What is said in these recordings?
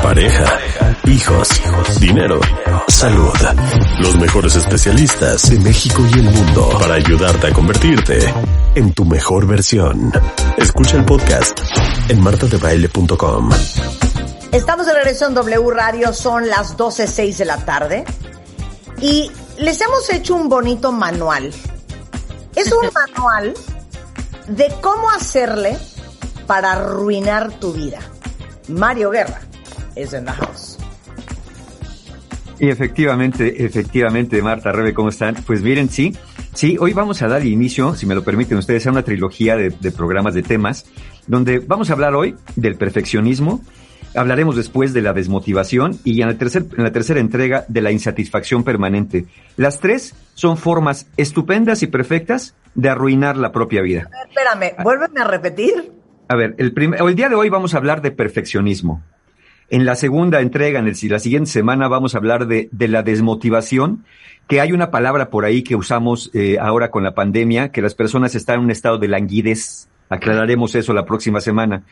pareja, hijos, dinero, salud. Los mejores especialistas de México y el mundo para ayudarte a convertirte en tu mejor versión. Escucha el podcast en martadebaile.com. Estamos de regreso en W Radio, son las 12.06 de la tarde y les hemos hecho un bonito manual. Es un manual de cómo hacerle para arruinar tu vida. Mario Guerra es en la house. Y efectivamente, efectivamente, Marta, Rebe, ¿cómo están? Pues miren, sí, sí, hoy vamos a dar inicio, si me lo permiten ustedes, a una trilogía de, de programas de temas, donde vamos a hablar hoy del perfeccionismo, hablaremos después de la desmotivación y en la, tercer, en la tercera entrega de la insatisfacción permanente. Las tres son formas estupendas y perfectas de arruinar la propia vida. Espérame, vuélveme a repetir. A ver, el, primer, el día de hoy vamos a hablar de perfeccionismo. En la segunda entrega, en el, la siguiente semana, vamos a hablar de, de la desmotivación, que hay una palabra por ahí que usamos eh, ahora con la pandemia, que las personas están en un estado de languidez. Aclararemos eso la próxima semana.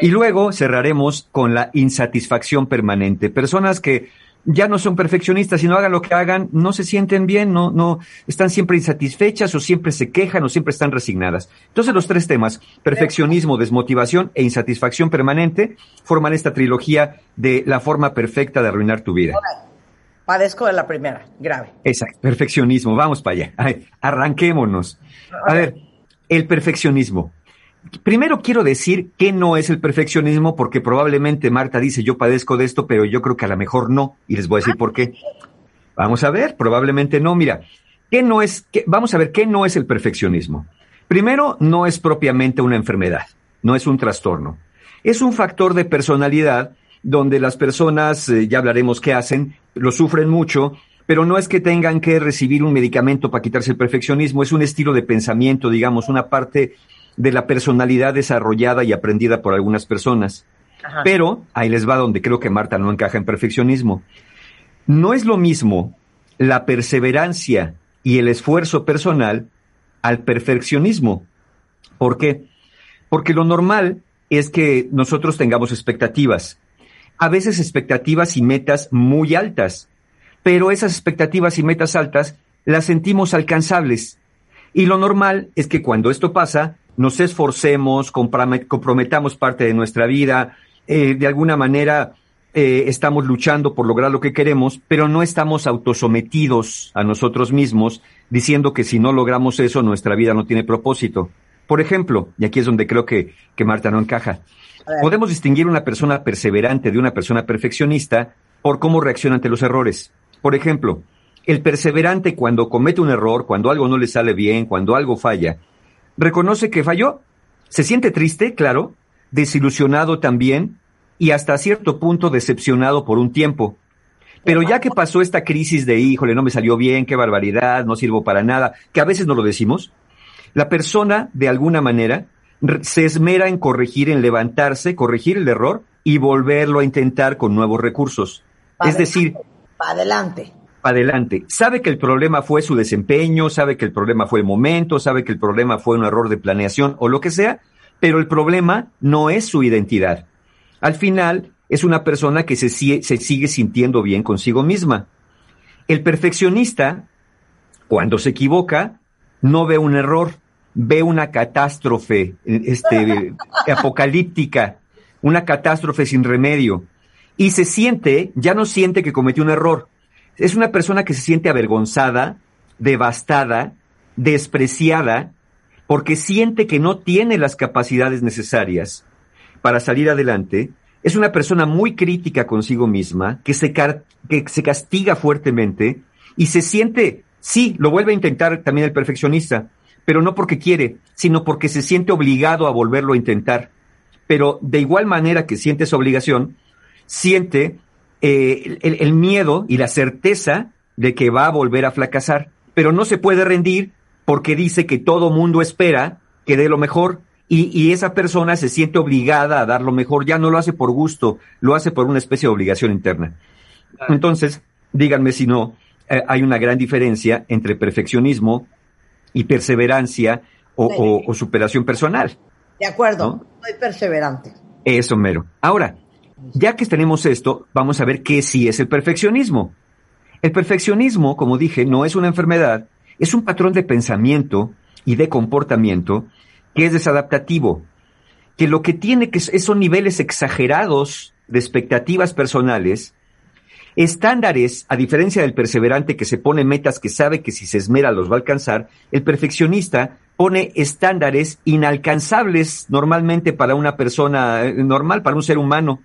Y luego cerraremos con la insatisfacción permanente. Personas que ya no son perfeccionistas, sino hagan lo que hagan, no se sienten bien, no, no, están siempre insatisfechas o siempre se quejan o siempre están resignadas. Entonces los tres temas, perfeccionismo, desmotivación e insatisfacción permanente, forman esta trilogía de la forma perfecta de arruinar tu vida. Padezco de la primera, grave. Exacto, perfeccionismo, vamos para allá. Ay, arranquémonos. A ver, el perfeccionismo. Primero quiero decir que no es el perfeccionismo porque probablemente Marta dice yo padezco de esto, pero yo creo que a lo mejor no y les voy a decir por qué. Vamos a ver, probablemente no. Mira, ¿qué no es? Qué, vamos a ver qué no es el perfeccionismo. Primero, no es propiamente una enfermedad, no es un trastorno. Es un factor de personalidad donde las personas, eh, ya hablaremos qué hacen, lo sufren mucho, pero no es que tengan que recibir un medicamento para quitarse el perfeccionismo, es un estilo de pensamiento, digamos, una parte de la personalidad desarrollada y aprendida por algunas personas. Ajá. Pero ahí les va donde creo que Marta no encaja en perfeccionismo. No es lo mismo la perseverancia y el esfuerzo personal al perfeccionismo. ¿Por qué? Porque lo normal es que nosotros tengamos expectativas. A veces expectativas y metas muy altas, pero esas expectativas y metas altas las sentimos alcanzables. Y lo normal es que cuando esto pasa, nos esforcemos, comprometamos parte de nuestra vida, eh, de alguna manera eh, estamos luchando por lograr lo que queremos, pero no estamos autosometidos a nosotros mismos diciendo que si no logramos eso, nuestra vida no tiene propósito. Por ejemplo, y aquí es donde creo que, que Marta no encaja, podemos distinguir una persona perseverante de una persona perfeccionista por cómo reacciona ante los errores. Por ejemplo, el perseverante cuando comete un error, cuando algo no le sale bien, cuando algo falla, reconoce que falló, se siente triste, claro, desilusionado también y hasta cierto punto decepcionado por un tiempo. Pero ya que pasó esta crisis de, híjole, no me salió bien, qué barbaridad, no sirvo para nada, que a veces no lo decimos, la persona, de alguna manera, se esmera en corregir, en levantarse, corregir el error y volverlo a intentar con nuevos recursos. Pa es decir, adelante adelante. Sabe que el problema fue su desempeño, sabe que el problema fue el momento, sabe que el problema fue un error de planeación o lo que sea, pero el problema no es su identidad. Al final, es una persona que se, se sigue sintiendo bien consigo misma. El perfeccionista, cuando se equivoca, no ve un error, ve una catástrofe este, apocalíptica, una catástrofe sin remedio. Y se siente, ya no siente que cometió un error, es una persona que se siente avergonzada, devastada, despreciada, porque siente que no tiene las capacidades necesarias para salir adelante. Es una persona muy crítica consigo misma, que se, que se castiga fuertemente y se siente, sí, lo vuelve a intentar también el perfeccionista, pero no porque quiere, sino porque se siente obligado a volverlo a intentar. Pero de igual manera que siente esa obligación, siente eh, el, el, miedo y la certeza de que va a volver a fracasar, pero no se puede rendir porque dice que todo mundo espera que dé lo mejor y, y, esa persona se siente obligada a dar lo mejor, ya no lo hace por gusto, lo hace por una especie de obligación interna. Entonces, díganme si no, eh, hay una gran diferencia entre perfeccionismo y perseverancia o, sí. o, o superación personal. De acuerdo, ¿no? soy perseverante. Eso mero. Ahora, Ya que tenemos esto, vamos a ver qué sí es el perfeccionismo. El perfeccionismo, como dije, no es una enfermedad, es un patrón de pensamiento y de comportamiento que es desadaptativo, que lo que tiene que son niveles exagerados de expectativas personales, estándares, a diferencia del perseverante que se pone metas que sabe que si se esmera los va a alcanzar, el perfeccionista pone estándares inalcanzables normalmente para una persona eh, normal, para un ser humano.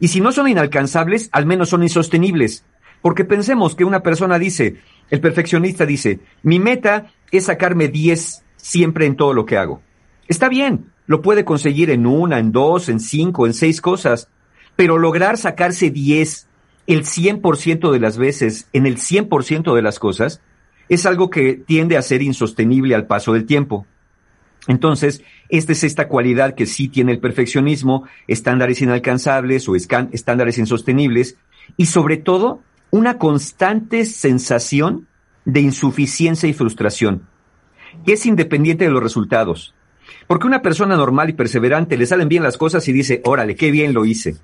Y si no son inalcanzables, al menos son insostenibles. Porque pensemos que una persona dice, el perfeccionista dice, mi meta es sacarme 10 siempre en todo lo que hago. Está bien, lo puede conseguir en una, en dos, en cinco, en seis cosas, pero lograr sacarse 10 el 100% de las veces en el 100% de las cosas es algo que tiende a ser insostenible al paso del tiempo. Entonces, esta es esta cualidad que sí tiene el perfeccionismo, estándares inalcanzables o estándares insostenibles, y sobre todo una constante sensación de insuficiencia y frustración, que es independiente de los resultados. Porque una persona normal y perseverante le salen bien las cosas y dice, órale, qué bien lo hice.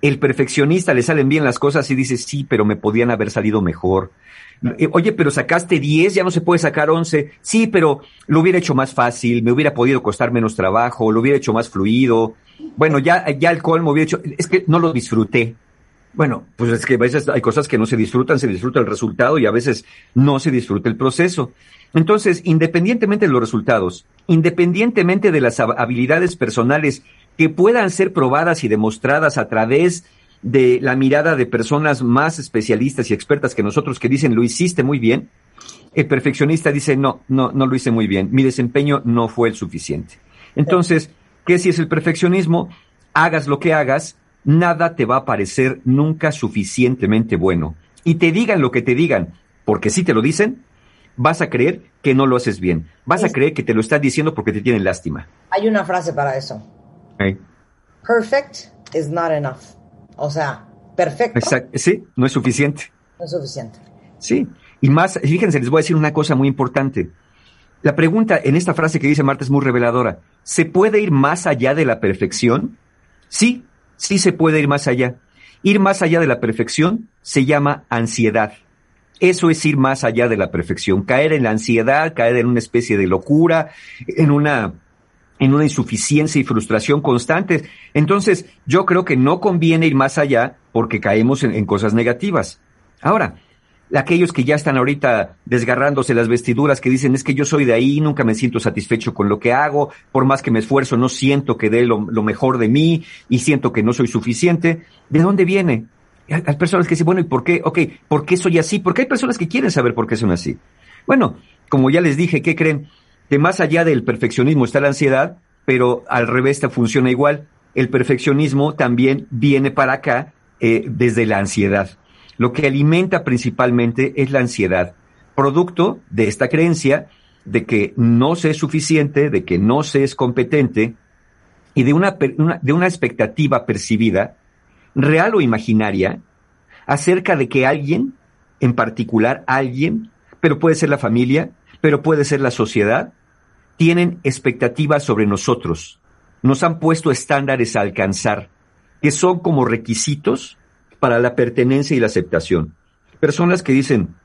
El perfeccionista le salen bien las cosas y dice, sí, pero me podían haber salido mejor. Oye, pero sacaste 10, ya no se puede sacar 11. Sí, pero lo hubiera hecho más fácil, me hubiera podido costar menos trabajo, lo hubiera hecho más fluido. Bueno, ya, ya el colmo hubiera hecho, es que no lo disfruté. Bueno, pues es que a veces hay cosas que no se disfrutan, se disfruta el resultado y a veces no se disfruta el proceso. Entonces, independientemente de los resultados, independientemente de las habilidades personales que puedan ser probadas y demostradas a través de la mirada de personas más especialistas y expertas que nosotros que dicen lo hiciste muy bien, el perfeccionista dice no, no, no lo hice muy bien, mi desempeño no fue el suficiente. Entonces, ¿qué si es el perfeccionismo? Hagas lo que hagas, nada te va a parecer nunca suficientemente bueno. Y te digan lo que te digan, porque si te lo dicen, vas a creer que no lo haces bien. Vas a creer que te lo están diciendo porque te tienen lástima. Hay una frase para eso. Perfect is not enough. O sea, perfecto. Sí, no es suficiente. No es suficiente. Sí. Y más, fíjense, les voy a decir una cosa muy importante. La pregunta en esta frase que dice Marta es muy reveladora. ¿Se puede ir más allá de la perfección? Sí, sí se puede ir más allá. Ir más allá de la perfección se llama ansiedad. Eso es ir más allá de la perfección, caer en la ansiedad, caer en una especie de locura, en una en una insuficiencia y frustración constantes. Entonces, yo creo que no conviene ir más allá porque caemos en, cosas negativas. Ahora, aquellos que ya están ahorita desgarrándose las vestiduras, que dicen, es que yo soy de ahí, nunca me siento satisfecho con lo que hago, por más que me esfuerzo, no siento que dé lo, mejor de mí y siento que no soy suficiente. ¿De dónde viene? Hay personas que dicen, bueno, ¿y por qué? Ok, ¿por qué soy así? Porque hay personas que quieren saber por qué son así. Bueno, como ya les dije, ¿qué creen? Que más allá del perfeccionismo está la ansiedad, pero al revés te funciona igual. El perfeccionismo también viene para acá eh, desde la ansiedad. Lo que alimenta principalmente es la ansiedad, producto de esta creencia de que no se es suficiente, de que no se es competente y de una, de una expectativa percibida, real o imaginaria, acerca de que alguien, en particular alguien, pero puede ser la familia, pero puede ser la sociedad, tienen expectativas sobre nosotros. Nos han puesto estándares a alcanzar, que son como requisitos para la pertenencia y la aceptación. Personas que dicen,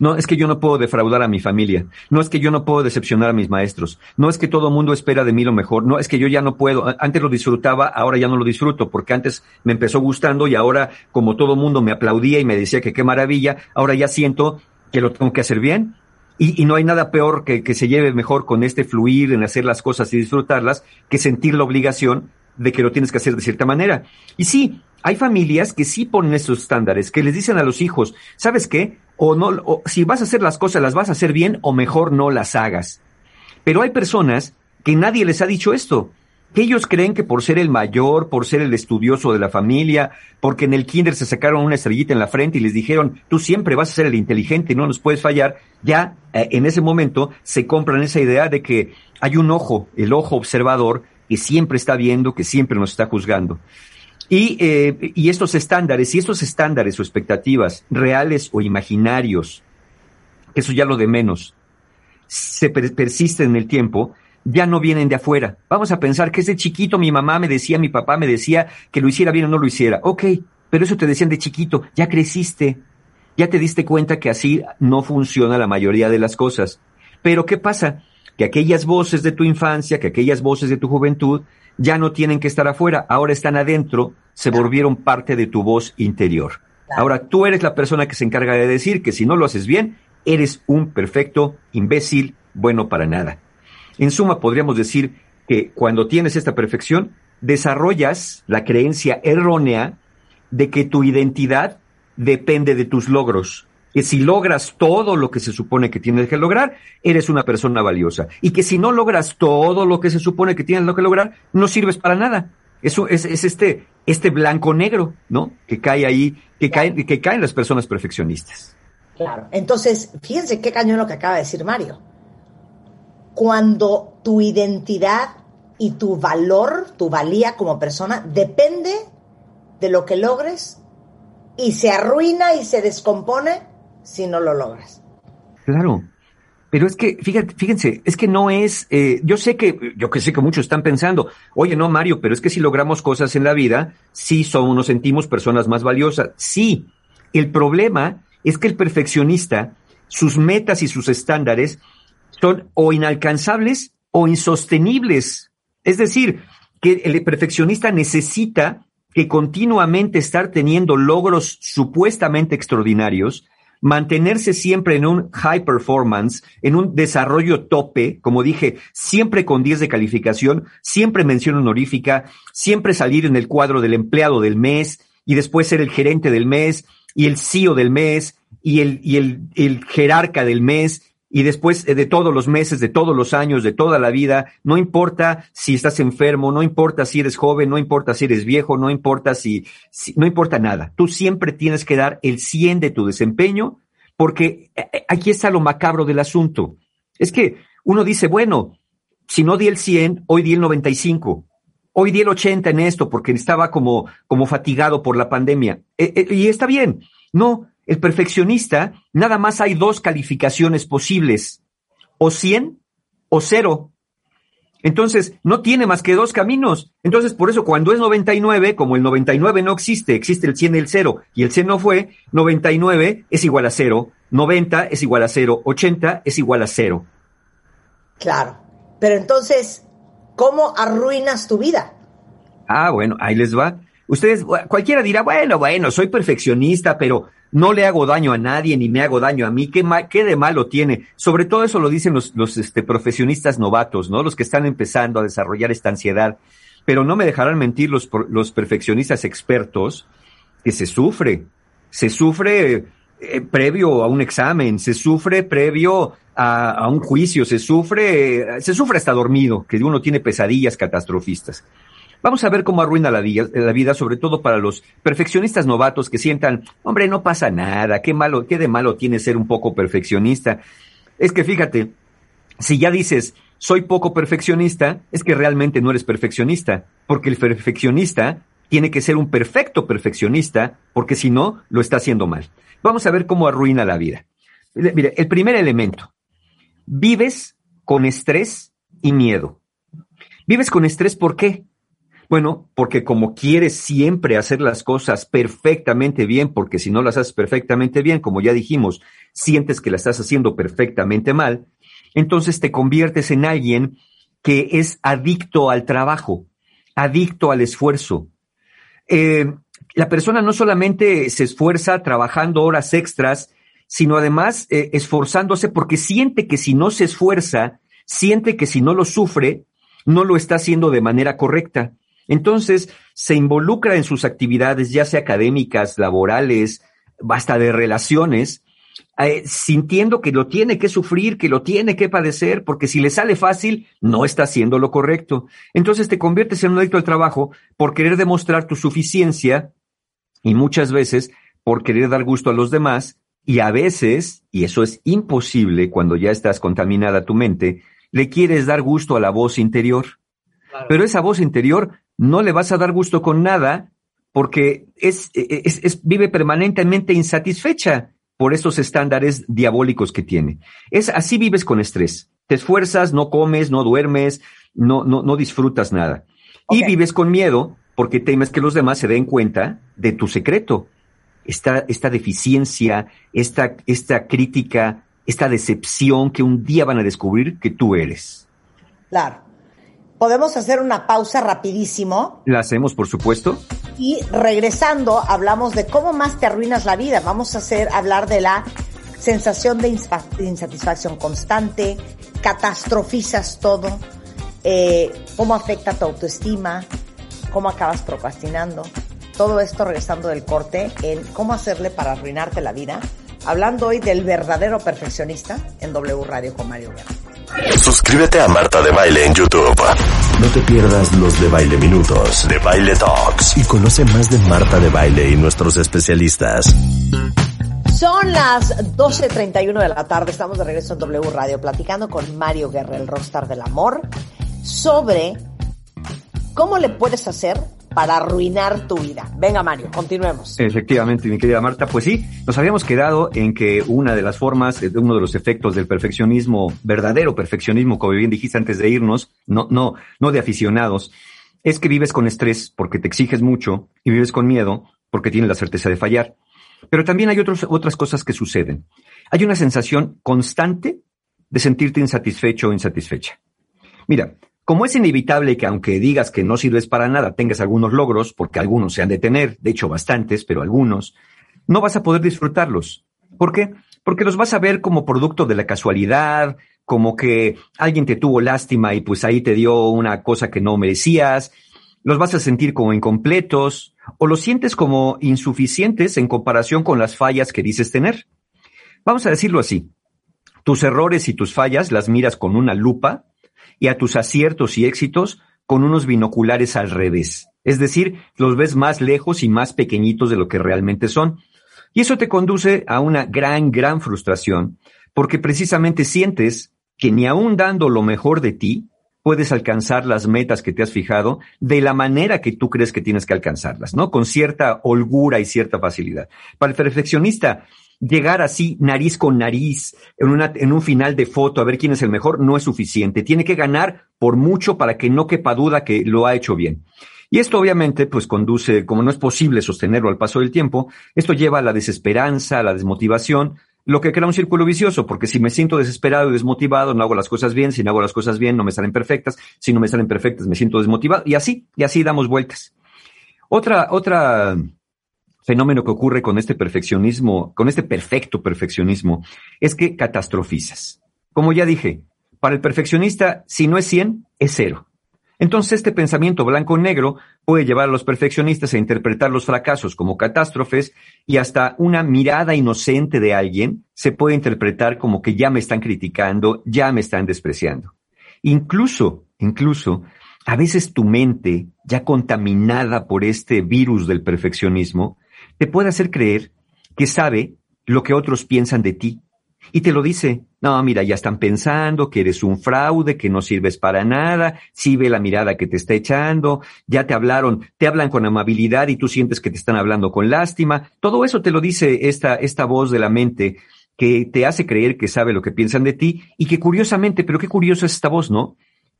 no, es que yo no puedo defraudar a mi familia. No es que yo no puedo decepcionar a mis maestros. No es que todo el mundo espera de mí lo mejor. No es que yo ya no puedo. Antes lo disfrutaba, ahora ya no lo disfruto, porque antes me empezó gustando y ahora, como todo el mundo me aplaudía y me decía que qué maravilla, ahora ya siento que lo tengo que hacer bien y, no hay nada peor que, que se lleve mejor con este fluir en hacer las cosas y disfrutarlas que sentir la obligación de que lo tienes que hacer de cierta manera. Y sí, hay familias que sí ponen esos estándares, que les dicen a los hijos, ¿sabes qué? O no, o si vas a hacer las cosas, las vas a hacer bien o mejor no las hagas. Pero hay personas que nadie les ha dicho esto que ellos creen que por ser el mayor, por ser el estudioso de la familia, porque en el kinder se sacaron una estrellita en la frente y les dijeron, tú siempre vas a ser el inteligente no nos puedes fallar, ya eh, en ese momento se compran esa idea de que hay un ojo, el ojo observador, que siempre está viendo, que siempre nos está juzgando. Y, eh, y estos estándares, y estos estándares o expectativas, reales o imaginarios, eso ya lo de menos, se persisten en el tiempo, ya no vienen de afuera. Vamos a pensar que desde chiquito mi mamá me decía, mi papá me decía que lo hiciera bien o no lo hiciera. Ok, pero eso te decían de chiquito, ya creciste, ya te diste cuenta que así no funciona la mayoría de las cosas. Pero ¿qué pasa? Que aquellas voces de tu infancia, que aquellas voces de tu juventud, ya no tienen que estar afuera, ahora están adentro, se volvieron parte de tu voz interior. Ahora tú eres la persona que se encarga de decir que si no lo haces bien, eres un perfecto imbécil, bueno para nada. En suma, podríamos decir que cuando tienes esta perfección, desarrollas la creencia errónea de que tu identidad depende de tus logros. Que si logras todo lo que se supone que tienes que lograr, eres una persona valiosa. Y que si no logras todo lo que se supone que tienes que lograr, no sirves para nada. Eso es, es este, este blanco negro, ¿no? Que cae ahí, que caen, que caen las personas perfeccionistas. Claro. Entonces, fíjense qué cañón lo que acaba de decir Mario cuando tu identidad y tu valor, tu valía como persona, depende de lo que logres y se arruina y se descompone si no lo logras. Claro. Pero es que, fíjate, fíjense, es que no es, eh, yo sé que, yo que sé que muchos están pensando, oye, no, Mario, pero es que si logramos cosas en la vida, sí somos, nos sentimos personas más valiosas. Sí. El problema es que el perfeccionista, sus metas y sus estándares son o inalcanzables o insostenibles. Es decir, que el perfeccionista necesita que continuamente estar teniendo logros supuestamente extraordinarios, mantenerse siempre en un high performance, en un desarrollo tope, como dije, siempre con 10 de calificación, siempre mención honorífica, siempre salir en el cuadro del empleado del mes y después ser el gerente del mes y el CEO del mes y el, y el, el jerarca del mes y después eh, de todos los meses, de todos los años, de toda la vida, no importa si estás enfermo, no importa si eres joven, no importa si eres viejo, no importa si, no importa nada. Tú siempre tienes que dar el 100 de tu desempeño porque eh, eh, aquí está lo macabro del asunto. Es que uno dice, bueno, si no di el 100, hoy di el 95. Hoy di el 80 en esto porque estaba como, como fatigado por la pandemia. y está bien. No, el perfeccionista, nada más hay dos calificaciones posibles, o 100 o 0. Entonces, no tiene más que dos caminos. Entonces, por eso cuando es 99, como el 99 no existe, existe el 100 y el 0, y el 100 no fue, 99 es igual a 0, 90 es igual a 0, 80 es igual a 0. Claro. Pero entonces, ¿cómo arruinas tu vida? Ah, bueno, ahí les va. Ustedes, cualquiera dirá, bueno, bueno, soy perfeccionista, pero no le hago daño a nadie ni me hago daño a mí. ¿Qué, qué de malo tiene? Sobre todo eso lo dicen los, este, profesionistas novatos, ¿no? Los que están empezando a desarrollar esta ansiedad. Pero no me dejarán mentir los, perfeccionistas expertos que se sufre. Se sufre eh, previo a un examen, se sufre previo a, a un juicio, se sufre, se sufre hasta dormido, que uno tiene pesadillas catastrofistas. Vamos a ver cómo arruina la, la, vida, sobre todo para los perfeccionistas novatos que sientan, hombre, no pasa nada, qué malo, qué de malo tiene ser un poco perfeccionista. Es que fíjate, si ya dices, soy poco perfeccionista, es que realmente no eres perfeccionista, porque el perfeccionista tiene que ser un perfecto perfeccionista, porque si no, lo está haciendo mal. Vamos a ver cómo arruina la vida. Mire, el primer elemento, vives con estrés y miedo. Vives con estrés, ¿por qué? Bueno, porque como quieres siempre hacer las cosas perfectamente bien, porque si no las haces perfectamente bien, como ya dijimos, sientes que las estás haciendo perfectamente mal, entonces te conviertes en alguien que es adicto al trabajo, adicto al esfuerzo. Eh, la persona no solamente se esfuerza trabajando horas extras, sino además eh, esforzándose porque siente que si no se esfuerza, siente que si no lo sufre, no lo está haciendo de manera correcta. Entonces, se involucra en sus actividades, ya sea académicas, laborales, hasta de relaciones, eh, sintiendo que lo tiene que sufrir, que lo tiene que padecer, porque si le sale fácil, no está haciendo lo correcto. Entonces te conviertes en un adicto al trabajo por querer demostrar tu suficiencia y muchas veces por querer dar gusto a los demás y a veces, y eso es imposible cuando ya estás contaminada tu mente, le quieres dar gusto a la voz interior. Pero esa voz interior no le vas a dar gusto con nada porque es, es, vive permanentemente insatisfecha por estos estándares diabólicos que tiene. Es así vives con estrés. Te esfuerzas, no comes, no duermes, no, no, no disfrutas nada. Y vives con miedo porque temes que los demás se den cuenta de tu secreto. Esta, esta deficiencia, esta, esta crítica, esta decepción que un día van a descubrir que tú eres. Claro. Podemos hacer una pausa rapidísimo. La hacemos, por supuesto. Y regresando, hablamos de cómo más te arruinas la vida. Vamos a hacer, hablar de la sensación de insatisfacción constante, catastrofizas todo, eh, cómo afecta tu autoestima, cómo acabas procrastinando. Todo esto regresando del corte en cómo hacerle para arruinarte la vida. Hablando hoy del verdadero perfeccionista en W Radio con Mario Guerra. Suscríbete a Marta de Baile en YouTube. No te pierdas los de Baile Minutos, de Baile Talks y conoce más de Marta de Baile y nuestros especialistas. Son las 12.31 de la tarde, estamos de regreso en W Radio platicando con Mario Guerra, el rockstar del amor, sobre cómo le puedes hacer para arruinar tu vida. Venga, Mario, continuemos. Efectivamente, mi querida Marta, pues sí, nos habíamos quedado en que una de las formas, eh, uno de los efectos del perfeccionismo, verdadero perfeccionismo, como bien dijiste antes de irnos, no, no, no de aficionados, es que vives con estrés porque te exiges mucho y vives con miedo porque tienes la certeza de fallar. Pero también hay otros, otras cosas que suceden. Hay una sensación constante de sentirte insatisfecho o insatisfecha. Mira, como es inevitable que aunque digas que no sirves para nada, tengas algunos logros, porque algunos se han de tener, de hecho bastantes, pero algunos, no vas a poder disfrutarlos. ¿Por qué? Porque los vas a ver como producto de la casualidad, como que alguien te tuvo lástima y pues ahí te dio una cosa que no merecías, los vas a sentir como incompletos, o los sientes como insuficientes en comparación con las fallas que dices tener. Vamos a decirlo así. Tus errores y tus fallas las miras con una lupa y a tus aciertos y éxitos con unos binoculares al revés. Es decir, los ves más lejos y más pequeñitos de lo que realmente son. Y eso te conduce a una gran, gran frustración, porque precisamente sientes que ni aun dando lo mejor de ti, puedes alcanzar las metas que te has fijado de la manera que tú crees que tienes que alcanzarlas, ¿no? Con cierta holgura y cierta facilidad. Para el perfeccionista, llegar así nariz con nariz en, una, en un final de foto a ver quién es el mejor no es suficiente. Tiene que ganar por mucho para que no quepa duda que lo ha hecho bien. Y esto obviamente pues conduce, como no es posible sostenerlo al paso del tiempo, esto lleva a la desesperanza, a la desmotivación, lo que crea un círculo vicioso, porque si me siento desesperado y desmotivado, no hago las cosas bien, si no hago las cosas bien, no me salen perfectas, si no me salen perfectas, me siento desmotivado, y así, y así damos vueltas. Otra, otra fenómeno que ocurre con este perfeccionismo, con este perfecto perfeccionismo, es que catastrofizas. Como ya dije, para el perfeccionista, si no es 100, es cero. Entonces este pensamiento blanco-negro puede llevar a los perfeccionistas a interpretar los fracasos como catástrofes y hasta una mirada inocente de alguien se puede interpretar como que ya me están criticando, ya me están despreciando. Incluso, incluso, a veces tu mente, ya contaminada por este virus del perfeccionismo, te puede hacer creer que sabe lo que otros piensan de ti y te lo dice. No, mira, ya están pensando que eres un fraude, que no sirves para nada, sí ve la mirada que te está echando, ya te hablaron, te hablan con amabilidad y tú sientes que te están hablando con lástima. Todo eso te lo dice esta, esta voz de la mente que te hace creer que sabe lo que piensan de ti y que curiosamente, pero qué curioso es esta voz, ¿no?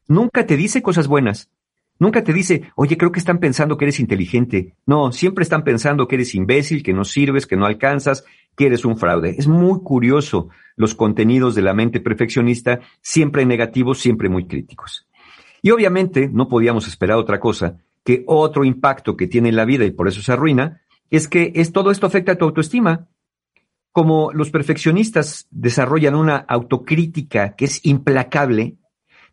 Nunca te dice cosas buenas. Nunca te dice, oye, creo que están pensando que eres inteligente. No, siempre están pensando que eres imbécil, que no sirves, que no alcanzas, que eres un fraude. Es muy curioso los contenidos de la mente perfeccionista, siempre negativos, siempre muy críticos. Y obviamente no podíamos esperar otra cosa que otro impacto que tiene en la vida y por eso se arruina, es que es, todo esto afecta a tu autoestima. Como los perfeccionistas desarrollan una autocrítica que es implacable,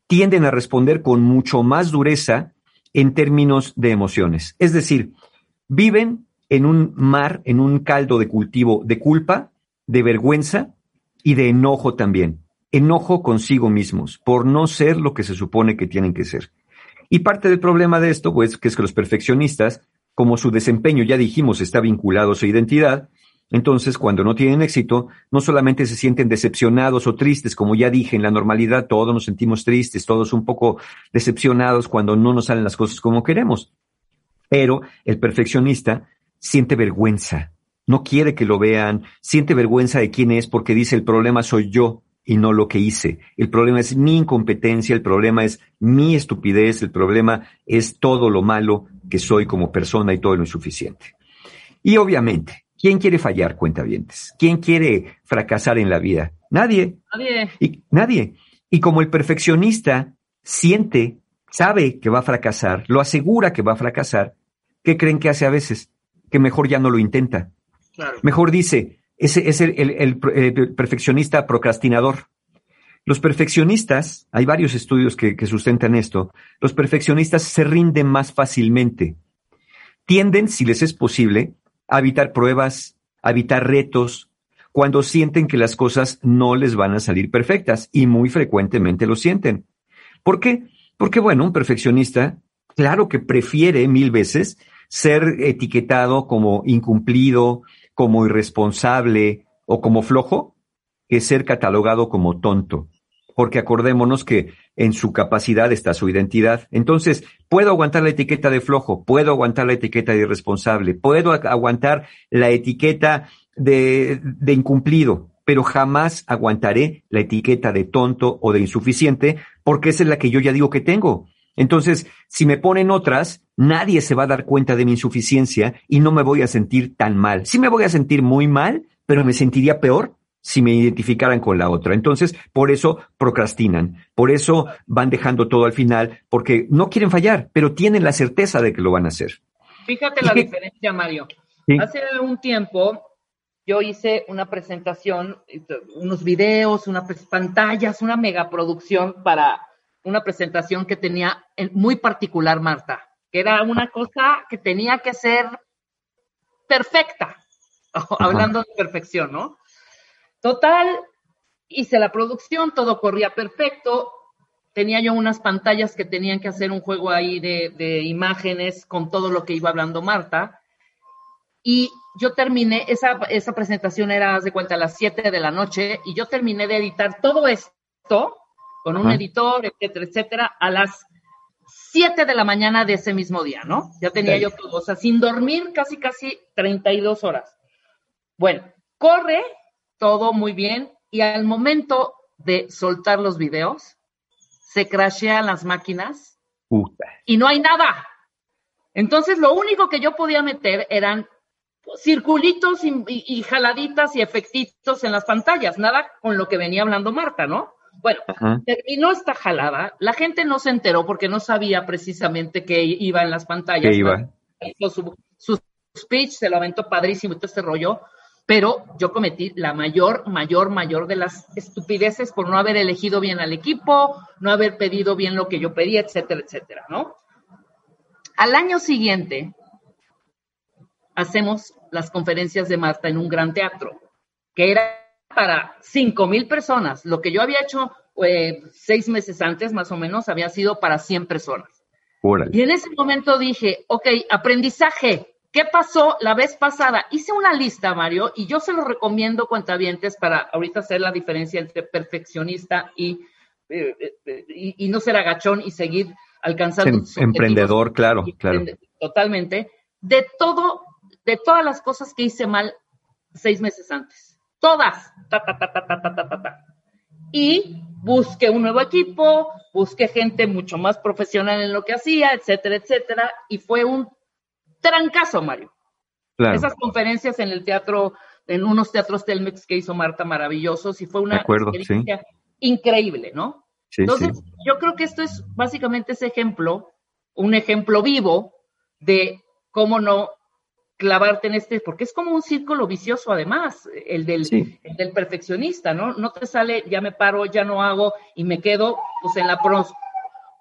tienden a responder con mucho más dureza en términos de emociones. Es decir, viven en un mar, en un caldo de cultivo de culpa, de vergüenza y de enojo también. Enojo consigo mismos por no ser lo que se supone que tienen que ser. Y parte del problema de esto, pues, que es que los perfeccionistas, como su desempeño, ya dijimos, está vinculado a su identidad, entonces, cuando no tienen éxito, no solamente se sienten decepcionados o tristes, como ya dije, en la normalidad todos nos sentimos tristes, todos un poco decepcionados cuando no nos salen las cosas como queremos. Pero el perfeccionista siente vergüenza, no quiere que lo vean, siente vergüenza de quién es porque dice el problema soy yo, y no lo que hice. El problema es mi incompetencia, el problema es mi estupidez, el problema es todo lo malo que soy como persona y todo lo insuficiente. Y obviamente, ¿quién quiere fallar, cuentavientes? ¿Quién quiere fracasar en la vida? Nadie. Nadie. Y, nadie. Y como el perfeccionista siente, sabe que va a fracasar, lo asegura que va a fracasar, ¿qué creen que hace a veces? Que mejor ya no lo intenta. Claro. Mejor dice, ese es el, el- el- el perfeccionista procrastinador. Los perfeccionistas, hay varios estudios que, que sustentan esto, los perfeccionistas se rinden más fácilmente. Tienden, si les es posible, a evitar pruebas, a evitar retos, cuando sienten que las cosas no les van a salir perfectas y muy frecuentemente lo sienten. ¿Por qué? Porque, bueno, un perfeccionista, claro que prefiere mil veces ser etiquetado como incumplido, como irresponsable o como flojo, que ser catalogado como tonto. Porque acordémonos que en su capacidad está su identidad. Entonces, puedo aguantar la etiqueta de flojo, puedo aguantar la etiqueta de irresponsable, puedo ag- aguantar la etiqueta de, de incumplido, pero jamás aguantaré la etiqueta de tonto o de insuficiente, porque esa es la que yo ya digo que tengo. Entonces, si me ponen otras, nadie se va a dar cuenta de mi insuficiencia y no me voy a sentir tan mal. Sí me voy a sentir muy mal, pero me sentiría peor si me identificaran con la otra. Entonces, por eso procrastinan, por eso van dejando todo al final, porque no quieren fallar, pero tienen la certeza de que lo van a hacer. Fíjate ¿Y la diferencia, Mario. Sí. Hace un tiempo yo hice una presentación, unos videos, unas pantallas, una megaproducción para una presentación que tenía en- muy particular Marta, que era una cosa que tenía que ser perfecta, hablando de perfección, ¿no? Total, hice la producción, todo corría perfecto, tenía yo unas pantallas que tenían que hacer un juego ahí de, de imágenes con todo lo que iba hablando Marta. Y yo terminé, esa, esa presentación era, haz de cuenta, a las 7 de la noche, y yo terminé de editar todo esto con un editor, etcétera, etcétera, a las 7 de la mañana de ese mismo día, ¿no? Ya tenía yo todo, o sea, sin dormir casi, casi 32 horas. Bueno, corre todo muy bien, y al momento de soltar los videos, se crashean las máquinas Puta. y no hay nada. Entonces, lo único que yo podía meter eran circulitos y, y- y jaladitas y efectitos en las pantallas, nada con lo que venía hablando Marta, ¿no? Bueno, Ajá. terminó esta jalada, la gente no se enteró porque no sabía precisamente qué iba en las pantallas. ¿Qué iba? Su, su speech se lo aventó padrísimo y todo este rollo, pero yo cometí la mayor, mayor, mayor de las estupideces por no haber elegido bien al equipo, no haber pedido bien lo que yo pedí, etcétera, etcétera, ¿no? Al año siguiente, hacemos las conferencias de Marta en un gran teatro, que era para cinco mil personas. Lo que yo había hecho eh, seis meses antes, más o menos, había sido para 100 personas. Órale. Y en ese momento dije, ok, aprendizaje. ¿Qué pasó la vez pasada? Hice una lista, Mario, y yo se lo recomiendo, cuentavientes, para ahorita hacer la diferencia entre perfeccionista y, eh, eh, y, no ser agachón y seguir alcanzando. Em, emprendedor, claro, claro. Totalmente. De todo, de todas las cosas que hice mal seis meses antes. Todas. Ta, ta, ta, ta, ta, ta, ta, ta. Y busqué un nuevo equipo, busqué gente mucho más profesional en lo que hacía, etcétera, etcétera. Y fue un trancazo, Mario. Claro. Esas conferencias en el teatro, en unos teatros Telmex que hizo Marta maravillosos y fue una acuerdo, experiencia increíble, ¿no? Sí, Entonces, sí. yo creo que esto es básicamente ese ejemplo, un ejemplo vivo de cómo no clavarte en este, porque es como un círculo vicioso además, el del, Sí. el del perfeccionista, ¿no? No te sale, ya me paro, ya no hago y me quedo pues en la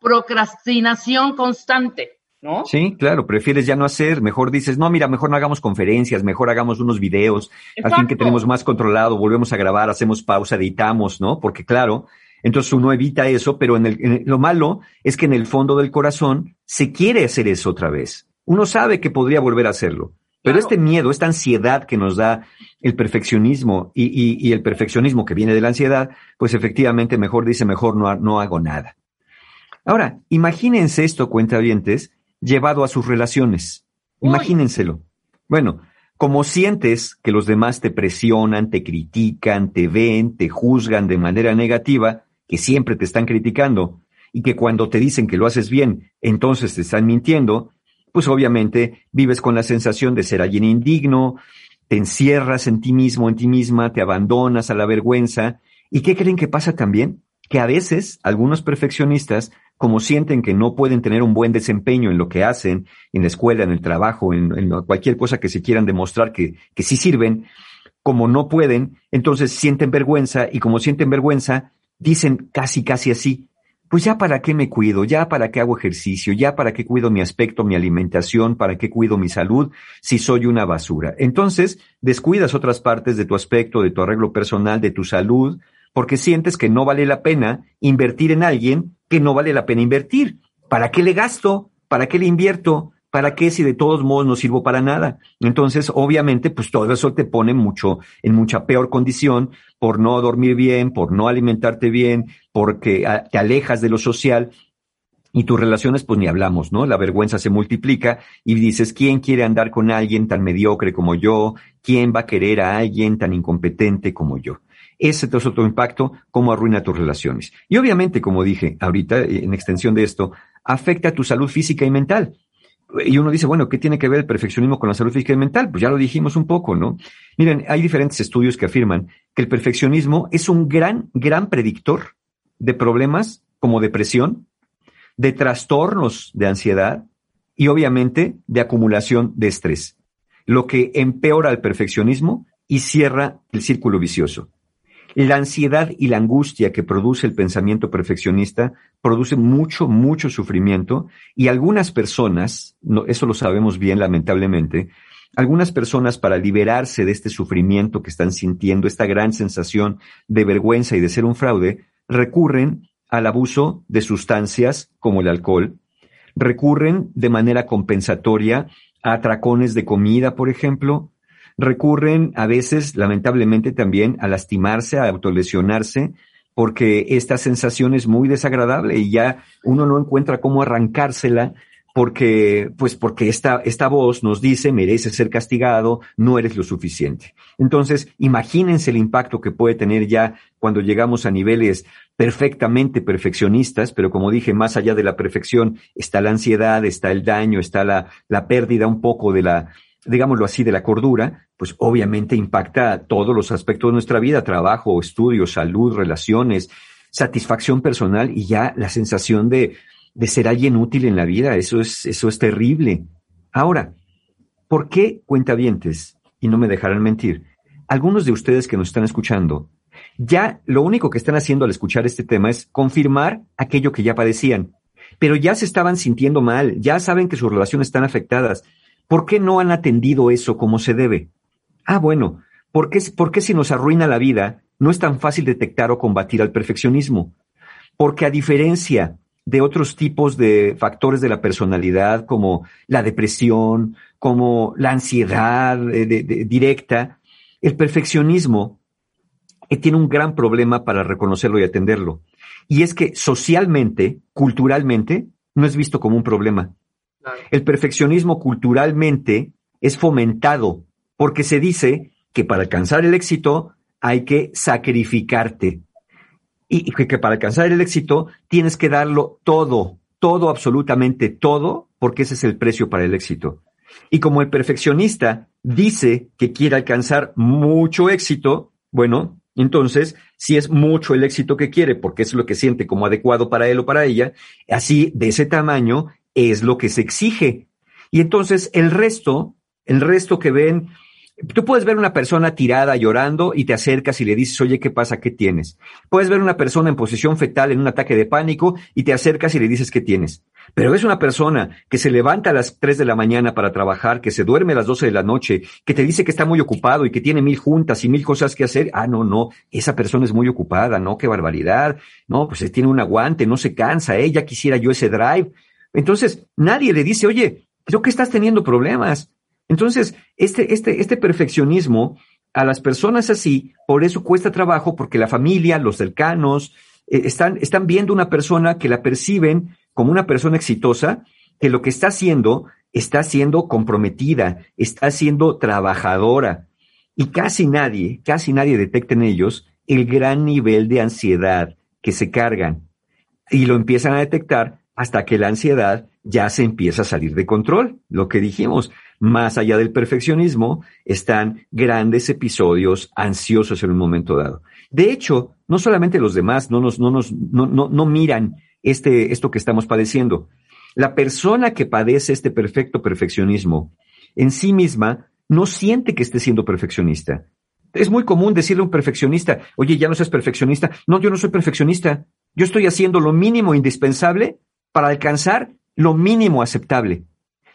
procrastinación constante, ¿no? Sí, claro, prefieres ya no hacer, mejor dices, no, mira, mejor no hagamos conferencias, mejor hagamos unos videos, al fin que tenemos más controlado, volvemos a grabar, hacemos pausa, editamos, ¿no? Porque claro, entonces uno evita eso, pero en el, en el- lo malo es que en el fondo del corazón se quiere hacer eso otra vez. Uno sabe que podría volver a hacerlo, pero Claro. este miedo, esta ansiedad que nos da el perfeccionismo y, y- y el perfeccionismo que viene de la ansiedad, pues efectivamente mejor dice, mejor no, no hago nada. Ahora, imagínense esto, cuentavientes, llevado a sus relaciones. Imagínenselo. Bueno, como sientes que los demás te presionan, te critican, te ven, te juzgan de manera negativa, que siempre te están criticando, y que cuando te dicen que lo haces bien, entonces te están mintiendo, pues obviamente vives con la sensación de ser alguien indigno, te encierras en ti mismo, en ti misma, te abandonas a la vergüenza. ¿Y qué creen que pasa también? Que a veces algunos perfeccionistas, como sienten que no pueden tener un buen desempeño en lo que hacen, en la escuela, en el trabajo, en, cualquier cosa que se quieran demostrar que, que sí sirven, como no pueden, entonces sienten vergüenza y como sienten vergüenza, dicen casi, casi así, pues ya para qué me cuido, ya para qué hago ejercicio, ya para qué cuido mi aspecto, mi alimentación, para qué cuido mi salud, si soy una basura. Entonces, descuidas otras partes de tu aspecto, de tu arreglo personal, de tu salud, porque sientes que no vale la pena invertir en alguien que no vale la pena invertir. ¿Para qué le gasto? ¿Para qué le invierto? ¿Para qué si de todos modos no sirvo para nada? Entonces, obviamente, pues todo eso te pone mucho, en mucha peor condición por no dormir bien, por no alimentarte bien, porque ah, te alejas de lo social y tus relaciones, pues ni hablamos, ¿no? La vergüenza se multiplica y dices, ¿quién quiere andar con alguien tan mediocre como yo? ¿Quién va a querer a alguien tan incompetente como yo? Ese es otro impacto, cómo arruina tus relaciones. Y obviamente, como dije ahorita, en extensión de esto, afecta tu salud física y mental. Y uno dice, bueno, ¿qué tiene que ver el perfeccionismo con la salud física y mental? Pues ya lo dijimos un poco, ¿no? Miren, hay diferentes estudios que afirman que el perfeccionismo es un gran, gran predictor de problemas como depresión, de trastornos de ansiedad y obviamente de acumulación de estrés, lo que empeora el perfeccionismo y cierra el círculo vicioso. La ansiedad y la angustia que produce el pensamiento perfeccionista produce mucho, mucho sufrimiento y algunas personas, eso lo sabemos bien lamentablemente, algunas personas para liberarse de este sufrimiento que están sintiendo, esta gran sensación de vergüenza y de ser un fraude, recurren al abuso de sustancias como el alcohol, recurren de manera compensatoria a atracones de comida, por ejemplo, recurren a veces, lamentablemente, también a lastimarse, a autolesionarse, porque esta sensación es muy desagradable y ya uno no encuentra cómo arrancársela porque, pues porque esta, esta voz nos dice, mereces ser castigado, no eres lo suficiente. Entonces, imagínense el impacto que puede tener ya cuando llegamos a niveles perfectamente perfeccionistas, pero como dije, más allá de la perfección está la ansiedad, está el daño, está la, la pérdida un poco de la, digámoslo así, de la cordura, pues obviamente impacta todos los aspectos de nuestra vida, trabajo, estudio, salud, relaciones, satisfacción personal y ya la sensación de, de ser alguien útil en la vida. Eso es, eso es terrible. Ahora, ¿por qué cuentavientes? Y no me dejarán mentir. Algunos de ustedes que nos están escuchando, ya lo único que están haciendo al escuchar este tema es confirmar aquello que ya padecían, pero ya se estaban sintiendo mal, ya saben que sus relaciones están afectadas. ¿Por qué no han atendido eso como se debe? Ah, bueno, ¿por qué, ¿por qué si nos arruina la vida no es tan fácil detectar o combatir al perfeccionismo? Porque a diferencia de otros tipos de factores de la personalidad, como la depresión, como la ansiedad eh, directa, el perfeccionismo eh, tiene un gran problema para reconocerlo y atenderlo. Y es que socialmente, culturalmente, no es visto como un problema. El perfeccionismo culturalmente es fomentado porque se dice que para alcanzar el éxito hay que sacrificarte, y que, para alcanzar el éxito tienes que darlo todo, todo, absolutamente todo, porque ese es el precio para el éxito. Y como el perfeccionista dice que quiere alcanzar mucho éxito, bueno, entonces, si es mucho el éxito que quiere, porque es lo que siente como adecuado para él o para ella, así de ese tamaño es lo que se exige. Y entonces el resto, el resto que ven Tú puedes ver una persona tirada llorando y te acercas y le dices, oye, ¿qué pasa? ¿Qué tienes? Puedes ver una persona en posición fetal en un ataque de pánico y te acercas y le dices, ¿qué tienes? Pero es una persona que se levanta a las 3 de la mañana para trabajar, que se duerme a las 12 de la noche, que te dice que está muy ocupado y que tiene mil juntas y mil cosas que hacer. Ah, no, no, esa persona es muy ocupada, no, qué barbaridad. No, pues tiene un aguante, no se cansa, ¿eh? ya quisiera yo ese drive. Entonces, nadie le dice, oye, creo que estás teniendo problemas. Entonces, este, este, este perfeccionismo a las personas así, por eso cuesta trabajo, porque la familia, los cercanos, eh, están, están viendo una persona que la perciben como una persona exitosa que lo que está haciendo está siendo comprometida, está siendo trabajadora. Y casi nadie, casi nadie detecta en ellos el gran nivel de ansiedad que se cargan. Y lo empiezan a detectar hasta que la ansiedad ya se empieza a salir de control. Lo que dijimos, más allá del perfeccionismo, están grandes episodios ansiosos en un momento dado. De hecho, no solamente los demás no nos, no nos, no, no, no miran este, esto que estamos padeciendo. La persona que padece este perfecto perfeccionismo en sí misma no siente que esté siendo perfeccionista. Es muy común decirle a un perfeccionista, oye, ya no seas perfeccionista. No, yo no soy perfeccionista. Yo estoy haciendo lo mínimo indispensable para alcanzar lo mínimo aceptable.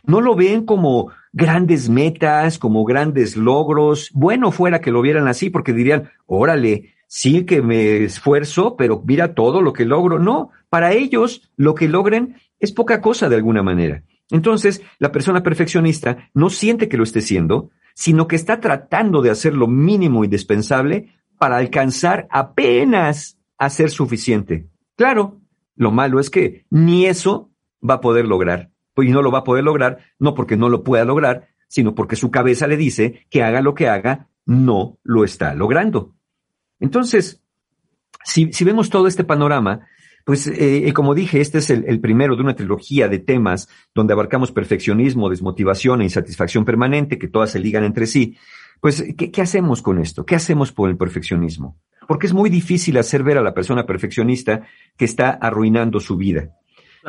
No lo ven como grandes metas, como grandes logros. Bueno fuera que lo vieran así porque dirían, órale, sí que me esfuerzo, pero mira todo lo que logro. No, para ellos lo que logren es poca cosa de alguna manera. Entonces, la persona perfeccionista no siente que lo esté siendo, sino que está tratando de hacer lo mínimo indispensable para alcanzar apenas a ser suficiente. Claro, lo malo es que ni eso va a poder lograr. Y no lo va a poder lograr, no porque no lo pueda lograr, sino porque su cabeza le dice que haga lo que haga, no lo está logrando. Entonces, si, si vemos todo este panorama, pues eh, eh, como dije, este es el, primero de una trilogía de temas donde abarcamos perfeccionismo, desmotivación e insatisfacción permanente, que todas se ligan entre sí. Pues, ¿qué, hacemos con esto? ¿Qué hacemos por el perfeccionismo? Porque es muy difícil hacer ver a la persona perfeccionista que está arruinando su vida.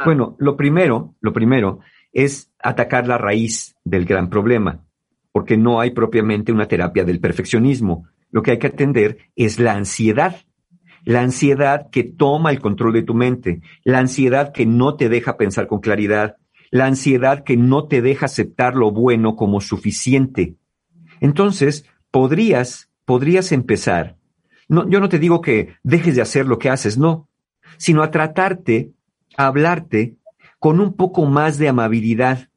Bueno, lo primero, lo primero es atacar la raíz del gran problema, porque no hay propiamente una terapia del perfeccionismo. Lo que hay que atender es la ansiedad la ansiedad que toma el control de tu mente, la ansiedad que no te deja pensar con claridad, la ansiedad que no te deja aceptar lo bueno como suficiente. Entonces, podrías, podrías empezar. No, yo no te digo que dejes de hacer lo que haces, no, sino a tratarte, a hablarte con un poco más de amabilidad,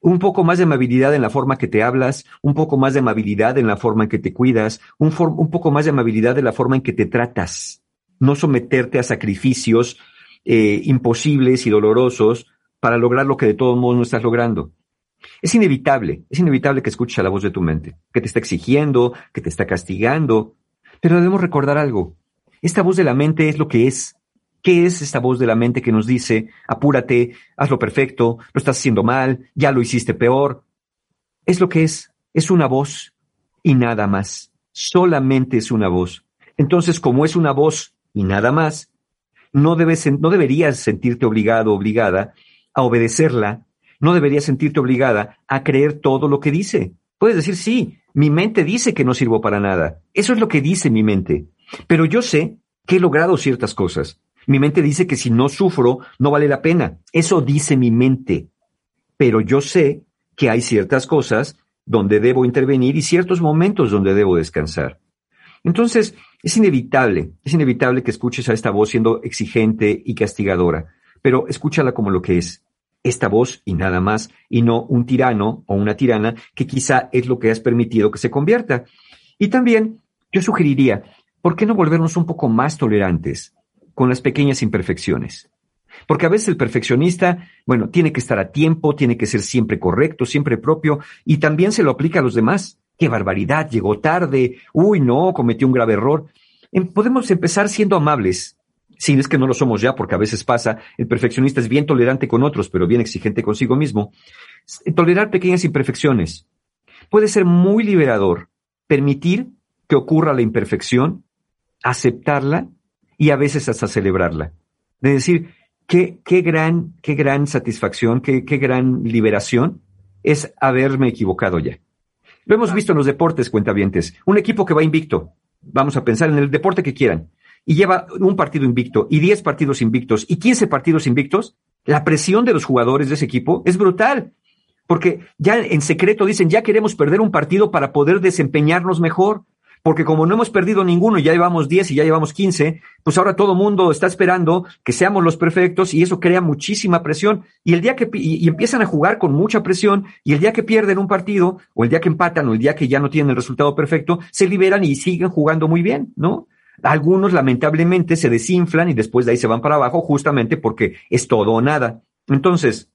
un poco más de amabilidad en la forma que te hablas, un poco más de amabilidad en la forma en que te cuidas, un, poco más de amabilidad en la forma en que te tratas. No someterte a sacrificios eh, imposibles y dolorosos para lograr lo que de todos modos no estás logrando. Es inevitable, es inevitable que escuches a la voz de tu mente, que te está exigiendo, que te está castigando, pero debemos recordar algo. Esta voz de la mente es lo que es, ¿Qué es esta voz de la mente que nos dice, apúrate, hazlo perfecto, lo estás haciendo mal, ya lo hiciste peor? Es lo que es, es una voz y nada más. Solamente es una voz. Entonces, como es una voz y nada más, no, debes, no deberías sentirte obligado o obligada a obedecerla, no deberías sentirte obligada a creer todo lo que dice. Puedes decir, sí, mi mente dice que no sirvo para nada. Eso es lo que dice mi mente. Pero yo sé que he logrado ciertas cosas. Mi mente dice que si no sufro, no vale la pena. Eso dice mi mente. Pero yo sé que hay ciertas cosas donde debo intervenir y ciertos momentos donde debo descansar. Entonces, es inevitable, es inevitable que escuches a esta voz siendo exigente y castigadora, pero escúchala como lo que es, esta voz y nada más, y no un tirano o una tirana que quizá es lo que has permitido que se convierta. Y también yo sugeriría, ¿por qué no volvernos un poco más tolerantes? con las pequeñas imperfecciones. Porque a veces el perfeccionista, bueno, tiene que estar a tiempo, tiene que ser siempre correcto, siempre propio, y también se lo aplica a los demás. ¡Qué barbaridad! Llegó tarde. Uy, no, cometió un grave error. Em, podemos empezar siendo amables. Si es que no lo somos ya, porque a veces pasa, el perfeccionista es bien tolerante con otros, pero bien exigente consigo mismo. Tolerar pequeñas imperfecciones. Puede ser muy liberador permitir que ocurra la imperfección, aceptarla y a veces hasta celebrarla. De decir, qué, qué gran, qué gran satisfacción, qué, qué gran liberación es haberme equivocado ya. Lo hemos visto en los deportes, cuentavientes. Un equipo que va invicto, vamos a pensar en el deporte que quieran, y lleva un partido invicto, y diez partidos invictos, y quince partidos invictos, la presión de los jugadores de ese equipo es brutal. Porque ya en secreto dicen, ya queremos perder un partido para poder desempeñarnos mejor porque como no hemos perdido ninguno, ya llevamos 10 y ya llevamos 15, pues ahora todo mundo está esperando que seamos los perfectos y eso crea muchísima presión. Y el día que y, empiezan a jugar con mucha presión y el día que pierden un partido o el día que empatan o el día que ya no tienen el resultado perfecto, se liberan y siguen jugando muy bien, ¿no? Algunos lamentablemente se desinflan y después de ahí se van para abajo justamente porque es todo o nada. Entonces,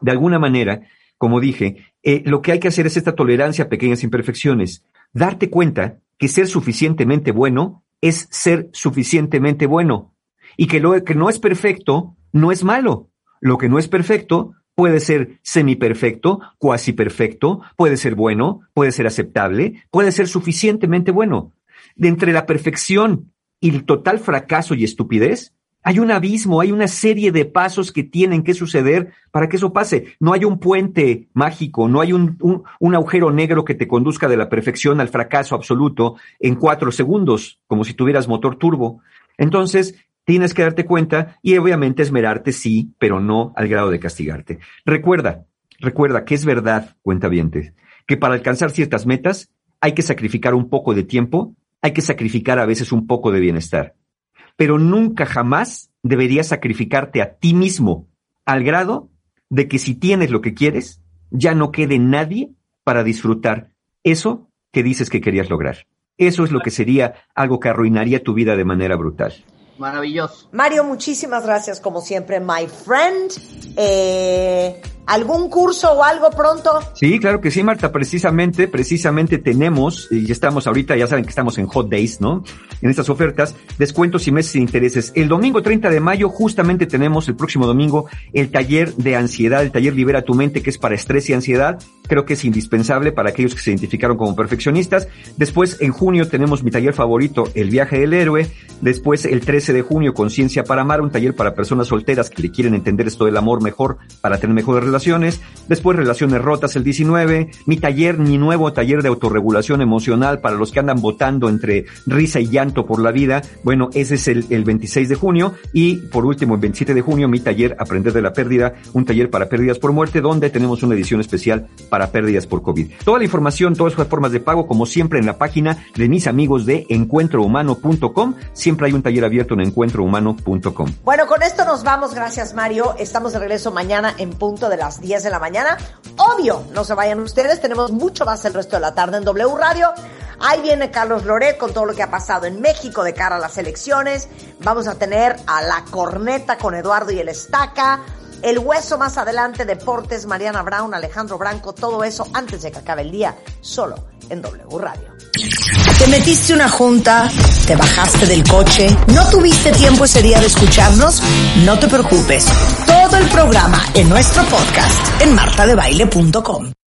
de alguna manera, como dije, eh, lo que hay que hacer es esta tolerancia a pequeñas imperfecciones. Darte cuenta que ser suficientemente bueno es ser suficientemente bueno. Y que lo que no es perfecto no es malo. Lo que no es perfecto puede ser semiperfecto, cuasi perfecto, puede ser bueno, puede ser aceptable, puede ser suficientemente bueno. De entre la perfección y el total fracaso y estupidez, hay un abismo, hay una serie de pasos que tienen que suceder para que eso pase. No hay un puente mágico, no hay un, un, agujero negro que te conduzca de la perfección al fracaso absoluto en cuatro segundos, como si tuvieras motor turbo. Entonces, tienes que darte cuenta y obviamente esmerarte sí, pero no al grado de castigarte. Recuerda, recuerda que es verdad, cuenta que para alcanzar ciertas metas hay que sacrificar un poco de tiempo, hay que sacrificar a veces un poco de bienestar pero nunca jamás deberías sacrificarte a ti mismo al grado de que si tienes lo que quieres, ya no quede nadie para disfrutar eso que dices que querías lograr. Eso es lo que sería algo que arruinaría tu vida de manera brutal. Maravilloso. Mario, muchísimas gracias como siempre, my friend. Eh, ¿Algún curso o algo pronto? Sí, claro que sí, Marta. Precisamente, precisamente tenemos, y estamos ahorita, ya saben que estamos en Hot Days, ¿no? En estas ofertas, descuentos y meses de intereses. El domingo 30 de mayo, justamente tenemos el próximo domingo el taller de ansiedad, el taller Libera tu mente, que es para estrés y ansiedad. Creo que es indispensable para aquellos que se identificaron como perfeccionistas. Después, en junio, tenemos mi taller favorito, El viaje del héroe. Después, el 13 de junio, Conciencia para amar, un taller para personas solteras que le quieren entender esto del amor mejor para tener mejores relaciones. Después relaciones rotas el 19, mi taller, mi nuevo taller de autorregulación emocional para los que andan votando entre risa y llanto por la vida, bueno, ese es el, el 26 de junio. Y por último el 27 de junio mi taller Aprender de la Pérdida, un taller para pérdidas por muerte donde tenemos una edición especial para pérdidas por COVID. Toda la información, todas las formas de pago, como siempre en la página de mis amigos de encuentrohumano.com, siempre hay un taller abierto en encuentrohumano.com. Bueno, con esto nos vamos, gracias Mario, estamos de regreso mañana en punto de las 10 de la mañana. Obvio, no se vayan ustedes, tenemos mucho más el resto de la tarde en W Radio. Ahí viene Carlos Loret con todo lo que ha pasado en México de cara a las elecciones. Vamos a tener a la corneta con Eduardo y el Estaca. El hueso más adelante, deportes, Mariana Brown, Alejandro Branco, todo eso antes de que acabe el día, solo en W Radio. Te metiste una junta, te bajaste del coche, no tuviste tiempo ese día de escucharnos, no te preocupes. Todo el programa en nuestro podcast en martadebaile.com.